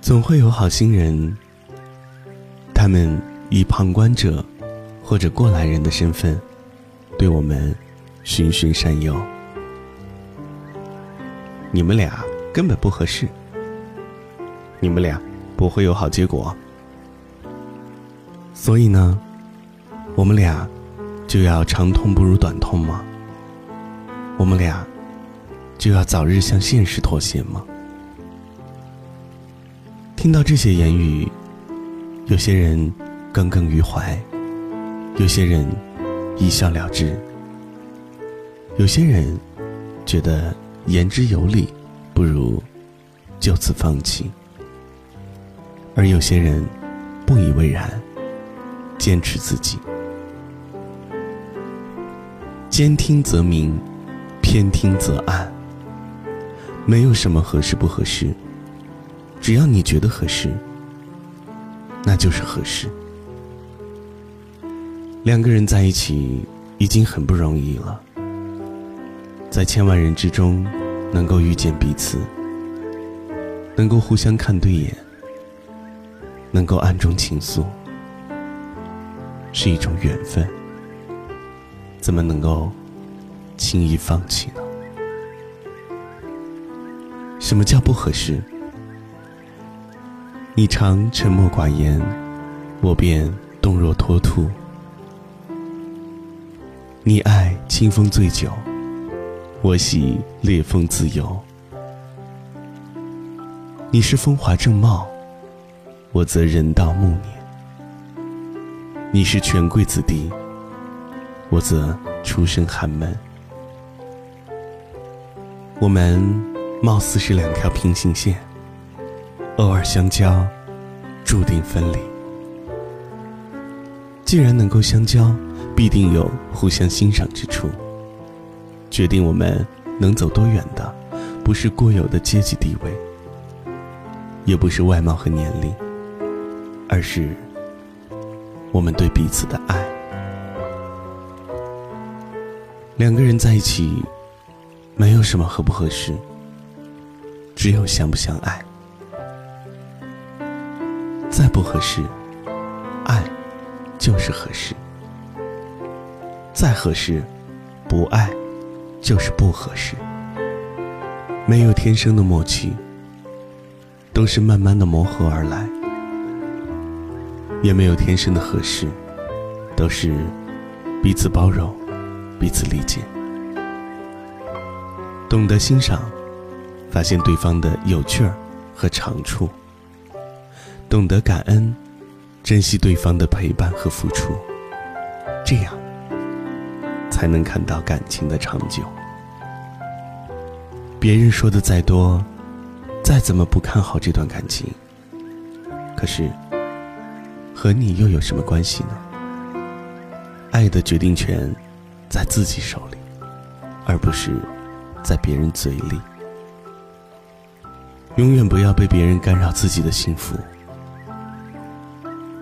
总会有好心人，他们以旁观者或者过来人的身份，对我们循循善诱。你们俩根本不合适，你们俩不会有好结果，所以呢，我们俩就要长痛不如短痛吗？我们俩就要早日向现实妥协吗？听到这些言语，有些人耿耿于怀，有些人一笑了之，有些人觉得言之有理，不如就此放弃，而有些人不以为然，坚持自己。兼听则明，偏听则暗。没有什么合适不合适。只要你觉得合适，那就是合适。两个人在一起已经很不容易了，在千万人之中能够遇见彼此，能够互相看对眼，能够暗中倾诉，是一种缘分。怎么能够轻易放弃呢？什么叫不合适？你常沉默寡言，我便动若脱兔；你爱清风醉酒，我喜烈风自由。你是风华正茂，我则人到暮年；你是权贵子弟，我则出身寒门。我们貌似是两条平行线。偶尔相交，注定分离。既然能够相交，必定有互相欣赏之处。决定我们能走多远的，不是固有的阶级地位，也不是外貌和年龄，而是我们对彼此的爱。两个人在一起，没有什么合不合适，只有相不相爱。再不合适，爱就是合适；再合适，不爱就是不合适。没有天生的默契，都是慢慢的磨合而来；也没有天生的合适，都是彼此包容、彼此理解。懂得欣赏，发现对方的有趣儿和长处。懂得感恩，珍惜对方的陪伴和付出，这样才能看到感情的长久。别人说的再多，再怎么不看好这段感情，可是和你又有什么关系呢？爱的决定权在自己手里，而不是在别人嘴里。永远不要被别人干扰自己的幸福。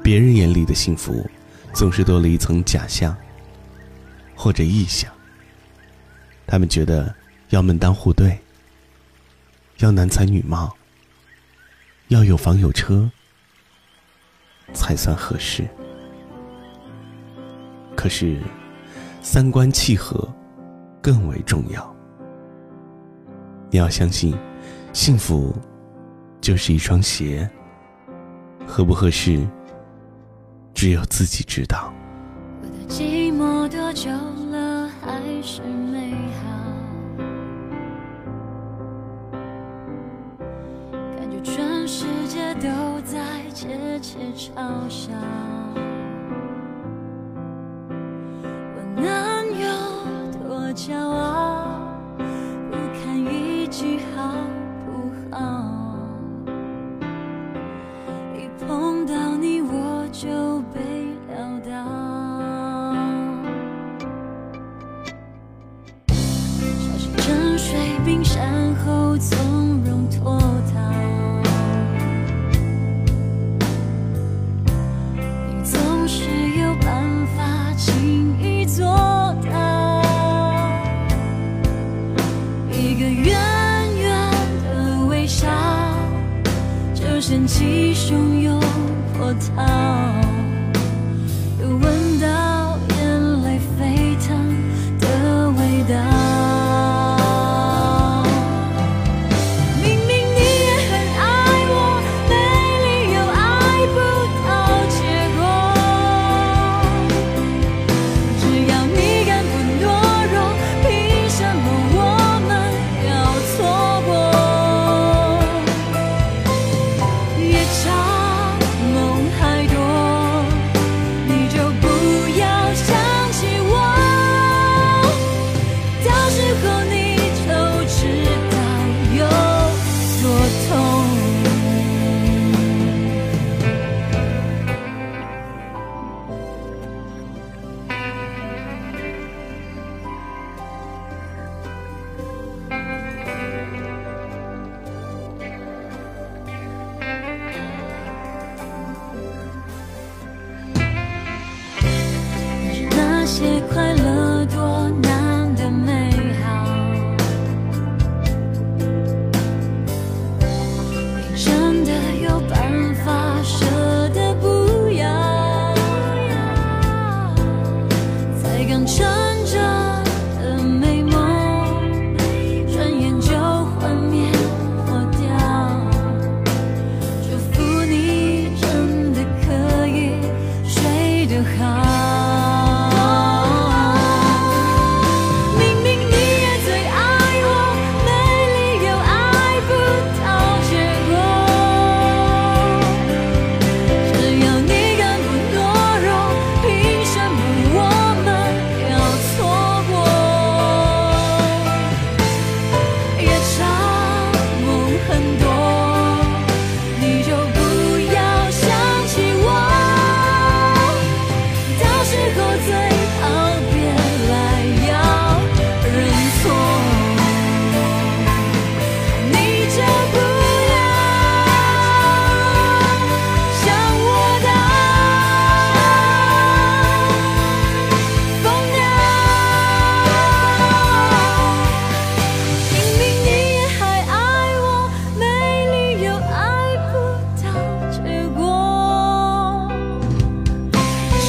别人眼里的幸福，总是多了一层假象或者臆想。他们觉得要门当户对，要男才女貌，要有房有车，才算合适。可是，三观契合更为重要。你要相信，幸福就是一双鞋，合不合适？只有自己知道。我的寂寞多久了还是美好？感觉全世界都在窃窃嘲笑。从容脱逃你总是有办法轻易做到。一个远远的微笑就掀起汹涌波涛有温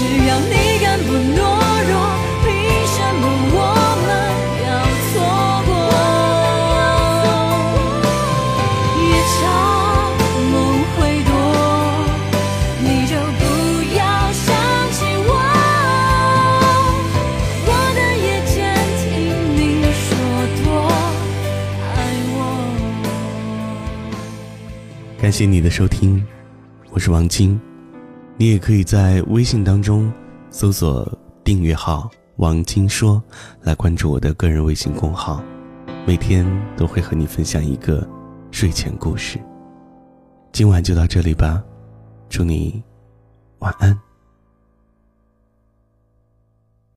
只要你敢不懦弱，凭什么我们要错过？夜长梦会多，你就不要想起我。我的夜间听你说多爱我。感谢你的收听，我是王晶。你也可以在微信当中搜索订阅号“王晶说”来关注我的个人微信公号，每天都会和你分享一个睡前故事。今晚就到这里吧，祝你晚安。